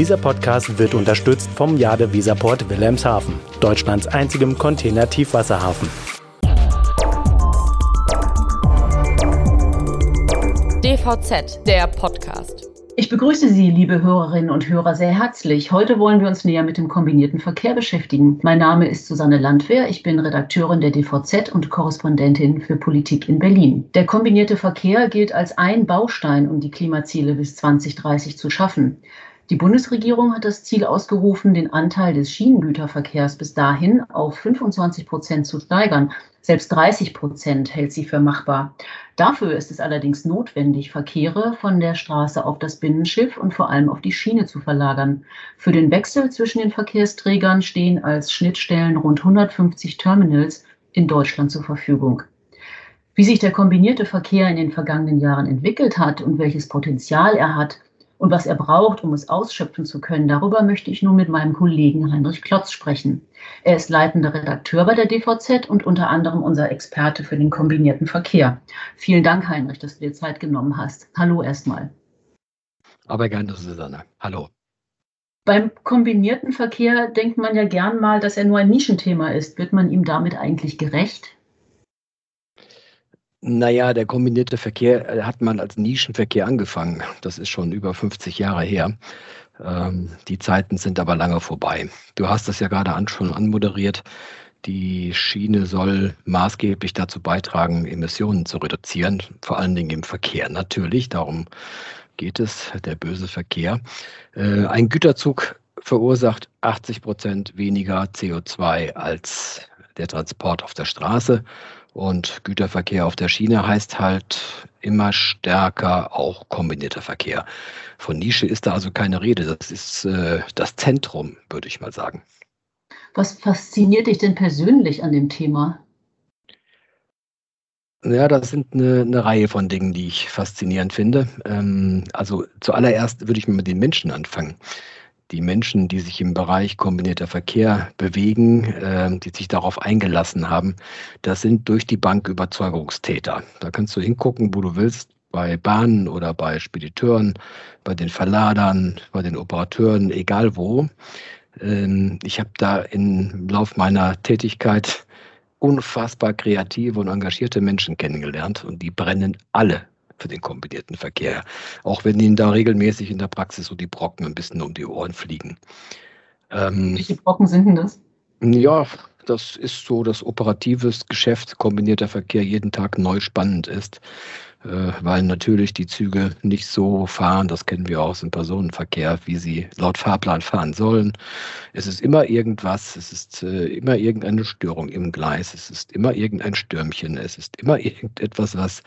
Dieser Podcast wird unterstützt vom Jade Visaport Wilhelmshaven, Deutschlands einzigem Container-Tiefwasserhafen. DVZ, der Podcast. Ich begrüße Sie, liebe Hörerinnen und Hörer, sehr herzlich. Heute wollen wir uns näher mit dem kombinierten Verkehr beschäftigen. Mein Name ist Susanne Landwehr. Ich bin Redakteurin der DVZ und Korrespondentin für Politik in Berlin. Der kombinierte Verkehr gilt als ein Baustein, um die Klimaziele bis 2030 zu schaffen. Die Bundesregierung hat das Ziel ausgerufen, den Anteil des Schienengüterverkehrs bis dahin auf 25 Prozent zu steigern. Selbst 30 Prozent hält sie für machbar. Dafür ist es allerdings notwendig, Verkehre von der Straße auf das Binnenschiff und vor allem auf die Schiene zu verlagern. Für den Wechsel zwischen den Verkehrsträgern stehen als Schnittstellen rund 150 Terminals in Deutschland zur Verfügung. Wie sich der kombinierte Verkehr in den vergangenen Jahren entwickelt hat und welches Potenzial er hat, und was er braucht, um es ausschöpfen zu können, darüber möchte ich nun mit meinem Kollegen Heinrich Klotz sprechen. Er ist leitender Redakteur bei der DVZ und unter anderem unser Experte für den kombinierten Verkehr. Vielen Dank, Heinrich, dass du dir Zeit genommen hast. Hallo erstmal. Aber gerne, Susanne. Hallo. Beim kombinierten Verkehr denkt man ja gern mal, dass er nur ein Nischenthema ist. Wird man ihm damit eigentlich gerecht? Naja, der kombinierte Verkehr äh, hat man als Nischenverkehr angefangen. Das ist schon über 50 Jahre her. Ähm, die Zeiten sind aber lange vorbei. Du hast das ja gerade an, schon anmoderiert. Die Schiene soll maßgeblich dazu beitragen, Emissionen zu reduzieren, vor allen Dingen im Verkehr natürlich. Darum geht es, der böse Verkehr. Äh, ein Güterzug verursacht 80 Prozent weniger CO2 als der Transport auf der Straße. Und Güterverkehr auf der Schiene heißt halt immer stärker auch kombinierter Verkehr. Von Nische ist da also keine Rede. Das ist äh, das Zentrum, würde ich mal sagen. Was fasziniert dich denn persönlich an dem Thema? Ja, das sind eine, eine Reihe von Dingen, die ich faszinierend finde. Ähm, also zuallererst würde ich mit den Menschen anfangen die Menschen, die sich im Bereich kombinierter Verkehr bewegen, äh, die sich darauf eingelassen haben, das sind durch die Bank Überzeugungstäter. Da kannst du hingucken, wo du willst, bei Bahnen oder bei Spediteuren, bei den Verladern, bei den Operateuren, egal wo. Ähm, ich habe da im Lauf meiner Tätigkeit unfassbar kreative und engagierte Menschen kennengelernt und die brennen alle für den kombinierten Verkehr, auch wenn ihnen da regelmäßig in der Praxis so die Brocken ein bisschen um die Ohren fliegen. Ähm, Welche Brocken sind denn das? Ja, das ist so, dass operatives Geschäft, kombinierter Verkehr jeden Tag neu spannend ist. Äh, weil natürlich die Züge nicht so fahren, das kennen wir auch aus dem Personenverkehr, wie sie laut Fahrplan fahren sollen. Es ist immer irgendwas, es ist äh, immer irgendeine Störung im Gleis, es ist immer irgendein Stürmchen, es ist immer irgendetwas, was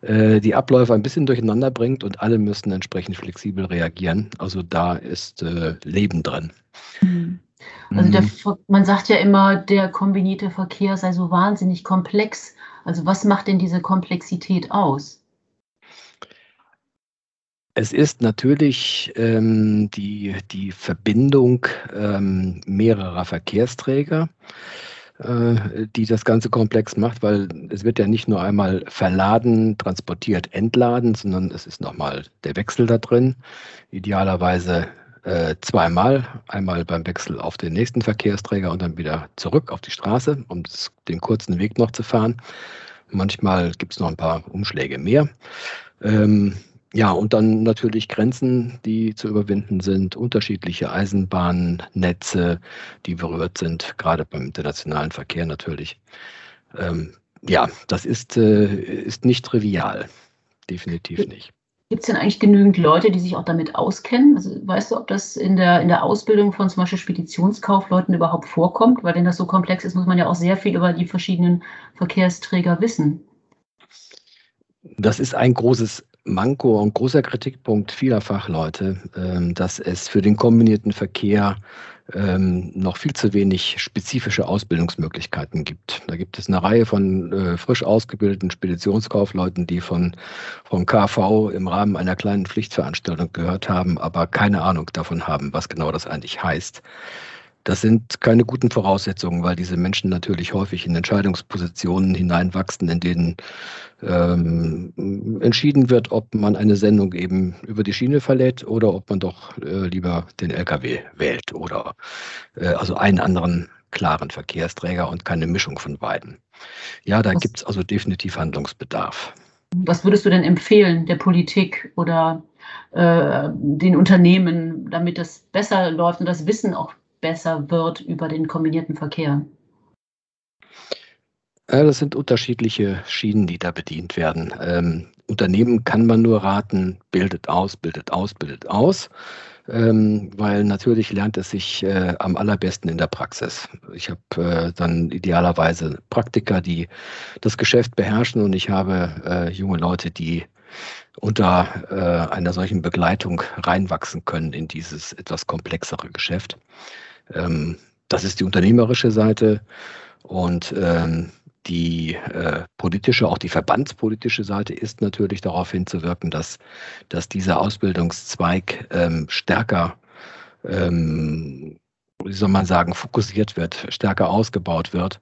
äh, die Abläufe ein bisschen durcheinander bringt und alle müssen entsprechend flexibel reagieren. Also da ist Leben drin. Mhm. Also der, mhm. man sagt ja immer, der kombinierte Verkehr sei so wahnsinnig komplex. Also was macht denn diese Komplexität aus? Es ist natürlich ähm, die, die Verbindung ähm, mehrerer Verkehrsträger, äh, die das Ganze komplex macht, weil es wird ja nicht nur einmal verladen, transportiert, entladen, sondern es ist nochmal der Wechsel da drin. Idealerweise äh, zweimal. Einmal beim Wechsel auf den nächsten Verkehrsträger und dann wieder zurück auf die Straße, um das, den kurzen Weg noch zu fahren. Manchmal gibt es noch ein paar Umschläge mehr. Ähm, ja, und dann natürlich Grenzen, die zu überwinden sind, unterschiedliche Eisenbahnnetze, die berührt sind, gerade beim internationalen Verkehr natürlich. Ähm, ja, das ist, äh, ist nicht trivial, definitiv nicht. Gibt es denn eigentlich genügend Leute, die sich auch damit auskennen? Also weißt du, ob das in der, in der Ausbildung von zum Beispiel Speditionskaufleuten überhaupt vorkommt? Weil wenn das so komplex ist, muss man ja auch sehr viel über die verschiedenen Verkehrsträger wissen. Das ist ein großes Manko und großer Kritikpunkt vieler Fachleute, ähm, dass es für den kombinierten Verkehr ähm, noch viel zu wenig spezifische Ausbildungsmöglichkeiten gibt. Da gibt es eine Reihe von äh, frisch ausgebildeten Speditionskaufleuten, die von, vom KV im Rahmen einer kleinen Pflichtveranstaltung gehört haben, aber keine Ahnung davon haben, was genau das eigentlich heißt. Das sind keine guten Voraussetzungen, weil diese Menschen natürlich häufig in Entscheidungspositionen hineinwachsen, in denen ähm, entschieden wird, ob man eine Sendung eben über die Schiene verlädt oder ob man doch äh, lieber den Lkw wählt oder äh, also einen anderen klaren Verkehrsträger und keine Mischung von beiden. Ja, da gibt es also definitiv Handlungsbedarf. Was würdest du denn empfehlen der Politik oder äh, den Unternehmen, damit das besser läuft und das Wissen auch besser wird über den kombinierten Verkehr? Ja, das sind unterschiedliche Schienen, die da bedient werden. Ähm, Unternehmen kann man nur raten, bildet aus, bildet aus, bildet aus ähm, weil natürlich lernt es sich äh, am allerbesten in der Praxis. Ich habe äh, dann idealerweise Praktiker, die das Geschäft beherrschen und ich habe äh, junge Leute, die unter äh, einer solchen Begleitung reinwachsen können in dieses etwas komplexere Geschäft. Ähm, das ist die unternehmerische Seite und ähm, die äh, politische, auch die verbandspolitische Seite ist natürlich darauf hinzuwirken, dass, dass dieser Ausbildungszweig ähm, stärker, ähm, wie soll man sagen, fokussiert wird, stärker ausgebaut wird,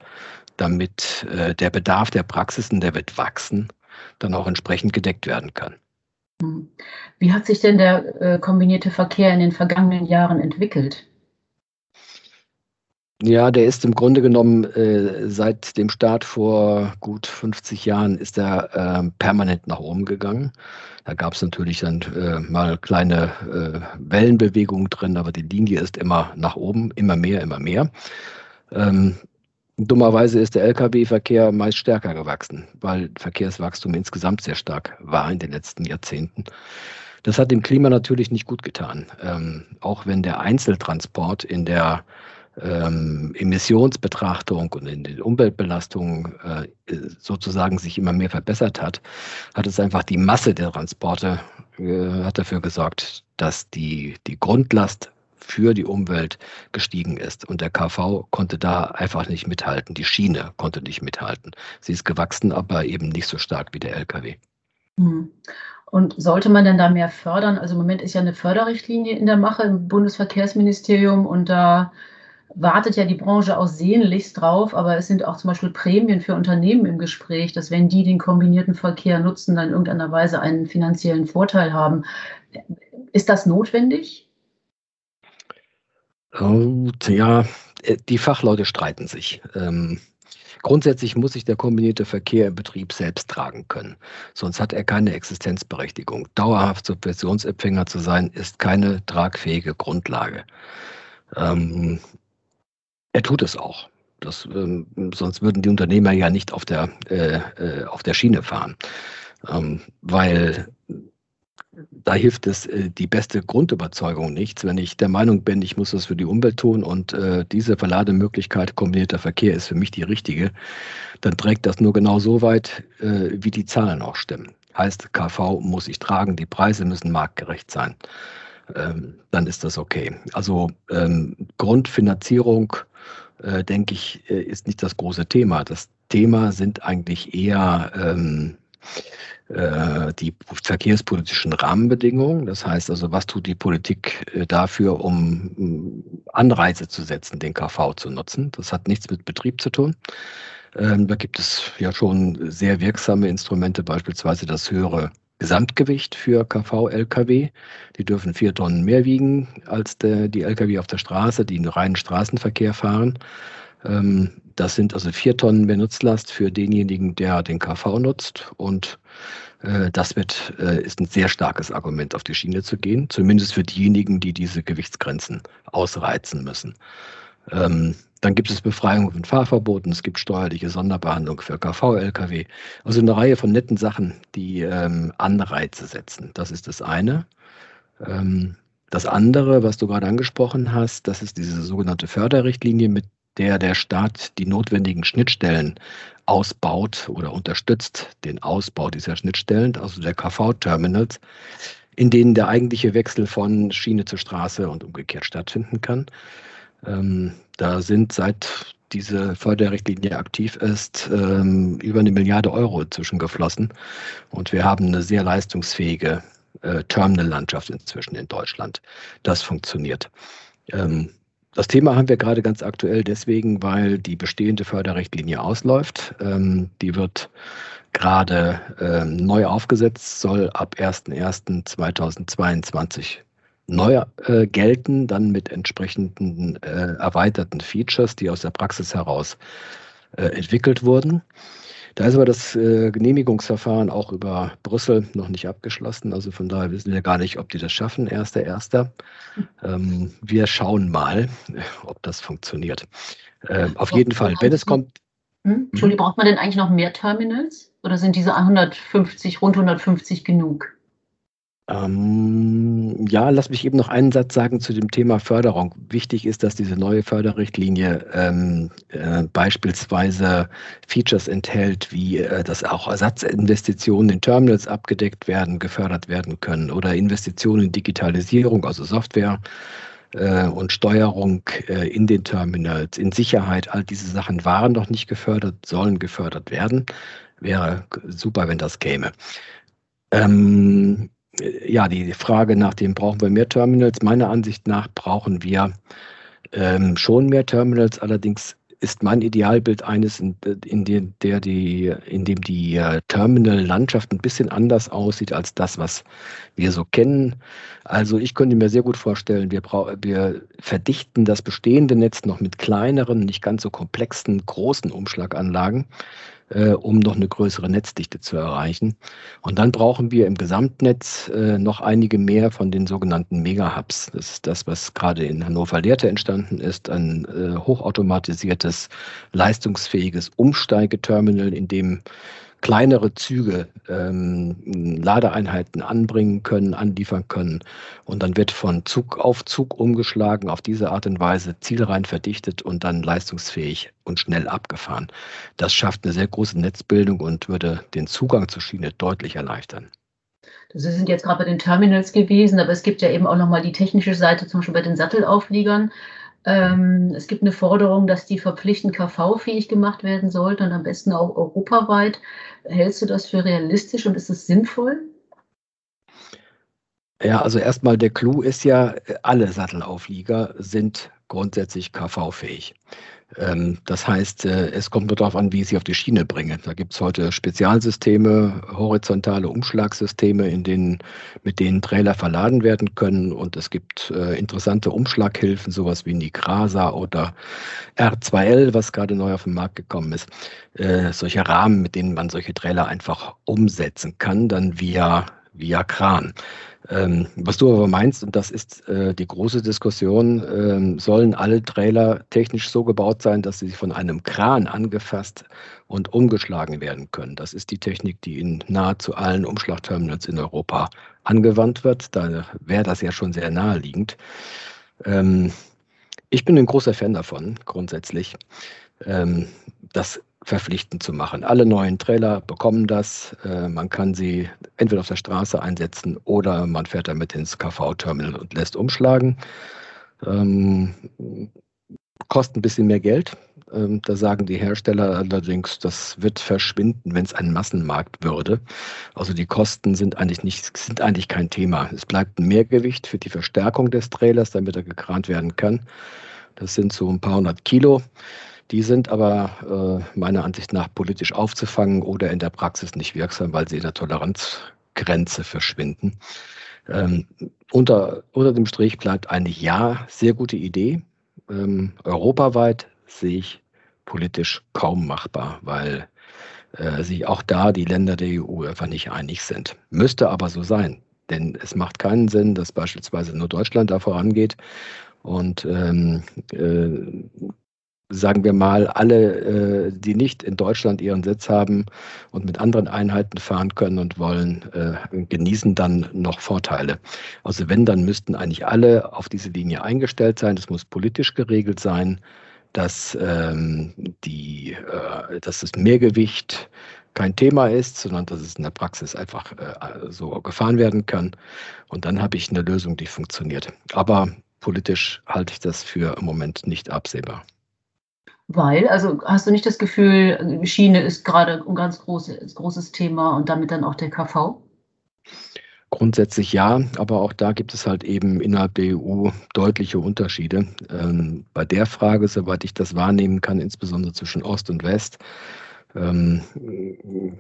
damit äh, der Bedarf der Praxisen, der wird wachsen, dann auch entsprechend gedeckt werden kann. Hm. Wie hat sich denn der äh, kombinierte Verkehr in den vergangenen Jahren entwickelt? Ja, der ist im Grunde genommen äh, seit dem Start vor gut 50 Jahren ist er äh, permanent nach oben gegangen. Da gab es natürlich dann äh, mal kleine äh, Wellenbewegungen drin, aber die Linie ist immer nach oben, immer mehr, immer mehr. Ähm, dummerweise ist der Lkw-Verkehr meist stärker gewachsen, weil Verkehrswachstum insgesamt sehr stark war in den letzten Jahrzehnten. Das hat dem Klima natürlich nicht gut getan. Ähm, auch wenn der Einzeltransport in der ähm, Emissionsbetrachtung und in den Umweltbelastungen äh, sozusagen sich immer mehr verbessert hat, hat es einfach die Masse der Transporte äh, hat dafür gesorgt, dass die, die Grundlast für die Umwelt gestiegen ist. Und der KV konnte da einfach nicht mithalten. Die Schiene konnte nicht mithalten. Sie ist gewachsen, aber eben nicht so stark wie der Lkw. Hm. Und sollte man denn da mehr fördern? Also im Moment ist ja eine Förderrichtlinie in der Mache im Bundesverkehrsministerium und da wartet ja die Branche auch sehnlichst drauf, aber es sind auch zum Beispiel Prämien für Unternehmen im Gespräch, dass wenn die den kombinierten Verkehr nutzen, dann in irgendeiner Weise einen finanziellen Vorteil haben. Ist das notwendig? Ja, äh, die Fachleute streiten sich. Ähm, grundsätzlich muss sich der kombinierte Verkehr im Betrieb selbst tragen können. Sonst hat er keine Existenzberechtigung. Dauerhaft Subventionsempfänger zu sein, ist keine tragfähige Grundlage. Ähm, er tut es auch. Das, ähm, sonst würden die Unternehmer ja nicht auf der, äh, äh, auf der Schiene fahren. Ähm, weil da hilft es äh, die beste Grundüberzeugung nichts. Wenn ich der Meinung bin, ich muss das für die Umwelt tun und äh, diese Verlademöglichkeit kombinierter Verkehr ist für mich die richtige, dann trägt das nur genau so weit, äh, wie die Zahlen auch stimmen. Heißt, KV muss ich tragen, die Preise müssen marktgerecht sein. Ähm, dann ist das okay. Also ähm, Grundfinanzierung äh, denke ich, äh, ist nicht das große Thema. Das Thema sind eigentlich eher ähm, äh, die verkehrspolitischen Rahmenbedingungen. Das heißt also, was tut die Politik äh, dafür, um Anreize zu setzen, den KV zu nutzen? Das hat nichts mit Betrieb zu tun. Ähm, da gibt es ja schon sehr wirksame Instrumente, beispielsweise das höhere Gesamtgewicht für KV-Lkw. Die dürfen vier Tonnen mehr wiegen als der, die Lkw auf der Straße, die in reinen Straßenverkehr fahren. Ähm, das sind also vier Tonnen mehr Nutzlast für denjenigen, der den KV nutzt. Und äh, das wird, äh, ist ein sehr starkes Argument, auf die Schiene zu gehen, zumindest für diejenigen, die diese Gewichtsgrenzen ausreizen müssen. Ähm, dann gibt es Befreiung von Fahrverboten, es gibt steuerliche Sonderbehandlung für KV-Lkw. Also eine Reihe von netten Sachen, die ähm, Anreize setzen. Das ist das eine. Ähm, das andere, was du gerade angesprochen hast, das ist diese sogenannte Förderrichtlinie, mit der der Staat die notwendigen Schnittstellen ausbaut oder unterstützt den Ausbau dieser Schnittstellen, also der KV-Terminals, in denen der eigentliche Wechsel von Schiene zur Straße und umgekehrt stattfinden kann. Ähm, da sind seit diese Förderrichtlinie aktiv ist, ähm, über eine Milliarde Euro zwischengeflossen. Und wir haben eine sehr leistungsfähige äh, Terminal-Landschaft inzwischen in Deutschland. Das funktioniert. Ähm, das Thema haben wir gerade ganz aktuell deswegen, weil die bestehende Förderrichtlinie ausläuft. Ähm, die wird gerade ähm, neu aufgesetzt, soll ab 01.01.2022 neu äh, gelten, dann mit entsprechenden äh, erweiterten Features, die aus der Praxis heraus äh, entwickelt wurden. Da ist aber das äh, Genehmigungsverfahren auch über Brüssel noch nicht abgeschlossen. Also von daher wissen wir gar nicht, ob die das schaffen, erster, erster. Ähm, wir schauen mal, ob das funktioniert. Äh, auf jeden Fall, wenn es kommt. Hm? Entschuldigung, braucht man denn eigentlich noch mehr Terminals? Oder sind diese 150, rund 150 genug? Ähm, ja, lass mich eben noch einen Satz sagen zu dem Thema Förderung. Wichtig ist, dass diese neue Förderrichtlinie ähm, äh, beispielsweise Features enthält, wie äh, dass auch Ersatzinvestitionen in Terminals abgedeckt werden, gefördert werden können oder Investitionen in Digitalisierung, also Software äh, und Steuerung äh, in den Terminals, in Sicherheit. All diese Sachen waren noch nicht gefördert, sollen gefördert werden. Wäre super, wenn das käme. Ähm, ja, die Frage nach dem, brauchen wir mehr Terminals? Meiner Ansicht nach brauchen wir ähm, schon mehr Terminals. Allerdings ist mein Idealbild eines, in, in, dem, der die, in dem die äh, Terminal-Landschaft ein bisschen anders aussieht als das, was wir so kennen. Also ich könnte mir sehr gut vorstellen, wir, wir verdichten das bestehende Netz noch mit kleineren, nicht ganz so komplexen, großen Umschlaganlagen äh, um noch eine größere Netzdichte zu erreichen. Und dann brauchen wir im Gesamtnetz äh, noch einige mehr von den sogenannten Mega-Hubs. Das ist das, was gerade in Hannover-Lehrte entstanden ist, ein äh, hochautomatisiertes, leistungsfähiges Umsteigeterminal, in dem kleinere Züge ähm, Ladeeinheiten anbringen können, anliefern können. Und dann wird von Zug auf Zug umgeschlagen, auf diese Art und Weise zielrein verdichtet und dann leistungsfähig und schnell abgefahren. Das schafft eine sehr große Netzbildung und würde den Zugang zur Schiene deutlich erleichtern. Sie sind jetzt gerade bei den Terminals gewesen, aber es gibt ja eben auch nochmal die technische Seite, zum Beispiel bei den Sattelaufliegern. Ähm, es gibt eine Forderung, dass die verpflichtend KV-fähig gemacht werden sollten und am besten auch europaweit. Hältst du das für realistisch und ist es sinnvoll? Ja, also erstmal der Clou ist ja, alle Sattelauflieger sind grundsätzlich KV-fähig. Ähm, das heißt, äh, es kommt nur darauf an, wie ich sie auf die Schiene bringe. Da gibt es heute Spezialsysteme, horizontale Umschlagsysteme, in denen, mit denen Trailer verladen werden können. Und es gibt äh, interessante Umschlaghilfen, sowas wie Nigrasa oder R2L, was gerade neu auf den Markt gekommen ist. Äh, solche Rahmen, mit denen man solche Trailer einfach umsetzen kann, dann via, via Kran. Ähm, was du aber meinst, und das ist äh, die große Diskussion, ähm, sollen alle Trailer technisch so gebaut sein, dass sie von einem Kran angefasst und umgeschlagen werden können. Das ist die Technik, die in nahezu allen Umschlagterminals in Europa angewandt wird. Da wäre das ja schon sehr naheliegend. Ähm, ich bin ein großer Fan davon, grundsätzlich. Ähm, das verpflichtend zu machen. Alle neuen Trailer bekommen das. Äh, man kann sie entweder auf der Straße einsetzen oder man fährt damit ins KV-Terminal und lässt umschlagen. Ähm, kostet ein bisschen mehr Geld. Ähm, da sagen die Hersteller allerdings, das wird verschwinden, wenn es ein Massenmarkt würde. Also die Kosten sind eigentlich nicht, sind eigentlich kein Thema. Es bleibt ein Mehrgewicht für die Verstärkung des Trailers, damit er gekrant werden kann. Das sind so ein paar hundert Kilo. Die sind aber äh, meiner Ansicht nach politisch aufzufangen oder in der Praxis nicht wirksam, weil sie in der Toleranzgrenze verschwinden. Ähm, unter, unter dem Strich bleibt eine ja sehr gute Idee. Ähm, europaweit sehe ich politisch kaum machbar, weil äh, sich auch da die Länder der EU einfach nicht einig sind. Müsste aber so sein, denn es macht keinen Sinn, dass beispielsweise nur Deutschland da vorangeht und ähm, äh, sagen wir mal, alle, äh, die nicht in Deutschland ihren Sitz haben und mit anderen Einheiten fahren können und wollen, äh, genießen dann noch Vorteile. Also wenn, dann müssten eigentlich alle auf diese Linie eingestellt sein. Das muss politisch geregelt sein, dass, ähm, die, äh, dass das Mehrgewicht kein Thema ist, sondern dass es in der Praxis einfach äh, so gefahren werden kann. Und dann habe ich eine Lösung, die funktioniert. Aber politisch halte ich das für im Moment nicht absehbar. Weil, also hast du nicht das Gefühl, Schiene ist gerade ein ganz großes, großes Thema und damit dann auch der KV? Grundsätzlich ja, aber auch da gibt es halt eben innerhalb der EU deutliche Unterschiede. Ähm, bei der Frage, soweit ich das wahrnehmen kann, insbesondere zwischen Ost und West, ähm,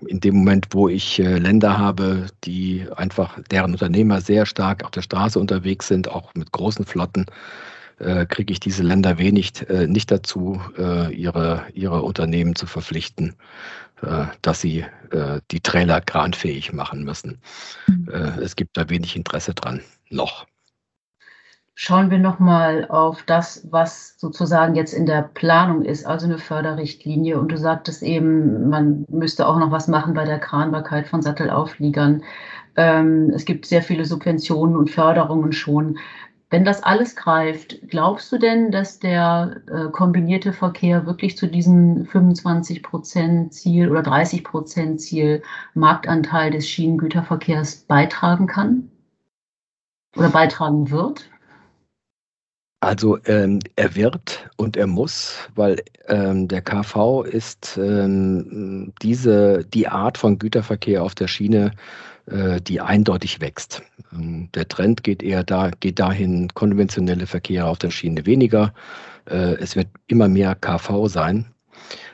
in dem Moment, wo ich äh, Länder habe, die einfach, deren Unternehmer sehr stark auf der Straße unterwegs sind, auch mit großen Flotten, äh, kriege ich diese Länder wenig äh, nicht dazu, äh, ihre, ihre Unternehmen zu verpflichten, äh, dass sie äh, die Trailer kranfähig machen müssen. Mhm. Äh, es gibt da wenig Interesse dran, noch. Schauen wir nochmal auf das, was sozusagen jetzt in der Planung ist, also eine Förderrichtlinie. Und du sagtest eben, man müsste auch noch was machen bei der Kranbarkeit von Sattelaufliegern. Ähm, es gibt sehr viele Subventionen und Förderungen schon. Wenn das alles greift, glaubst du denn, dass der äh, kombinierte Verkehr wirklich zu diesem 25 Prozent Ziel oder 30 Prozent Ziel Marktanteil des Schienengüterverkehrs beitragen kann oder beitragen wird? Also ähm, er wird und er muss, weil ähm, der KV ist ähm, diese die Art von Güterverkehr auf der Schiene die eindeutig wächst. Ähm, der Trend geht eher da, geht dahin, konventionelle Verkehre auf der Schiene weniger. Äh, es wird immer mehr KV sein.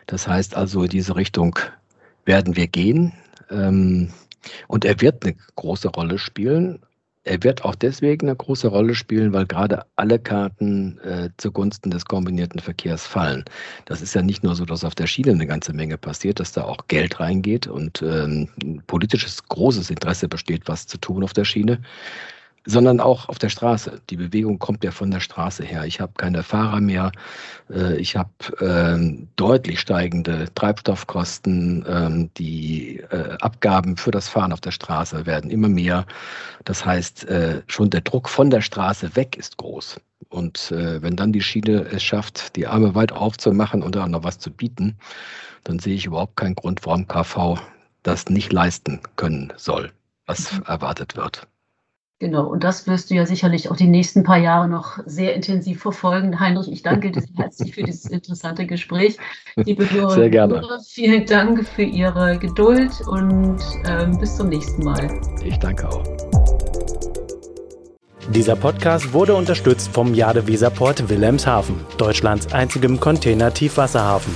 Das heißt also, in diese Richtung werden wir gehen. Ähm, und er wird eine große Rolle spielen. Er wird auch deswegen eine große Rolle spielen, weil gerade alle Karten äh, zugunsten des kombinierten Verkehrs fallen. Das ist ja nicht nur so, dass auf der Schiene eine ganze Menge passiert, dass da auch Geld reingeht und ähm, politisches großes Interesse besteht, was zu tun auf der Schiene sondern auch auf der Straße. Die Bewegung kommt ja von der Straße her. Ich habe keine Fahrer mehr. Äh, ich habe ähm, deutlich steigende Treibstoffkosten. Ähm, die äh, Abgaben für das Fahren auf der Straße werden immer mehr. Das heißt, äh, schon der Druck von der Straße weg ist groß. Und wenn dann die Schiene es schafft, die Arme weit aufzumachen und dann noch was zu bieten, dann sehe ich überhaupt keinen Grund, warum KV das nicht leisten können soll, was mhm. erwartet wird. Genau, und das wirst du ja sicherlich auch die nächsten paar Jahre noch sehr intensiv verfolgen. Heinrich, ich danke dir herzlich für dieses interessante Gespräch. Liebe Hörer, sehr gerne. vielen Dank für Ihre Geduld und ähm, bis zum nächsten Mal. Ich danke auch. Dieser Podcast wurde unterstützt vom Jade Weserport Wilhelmshaven, Deutschlands einzigem Container-Tiefwasserhafen.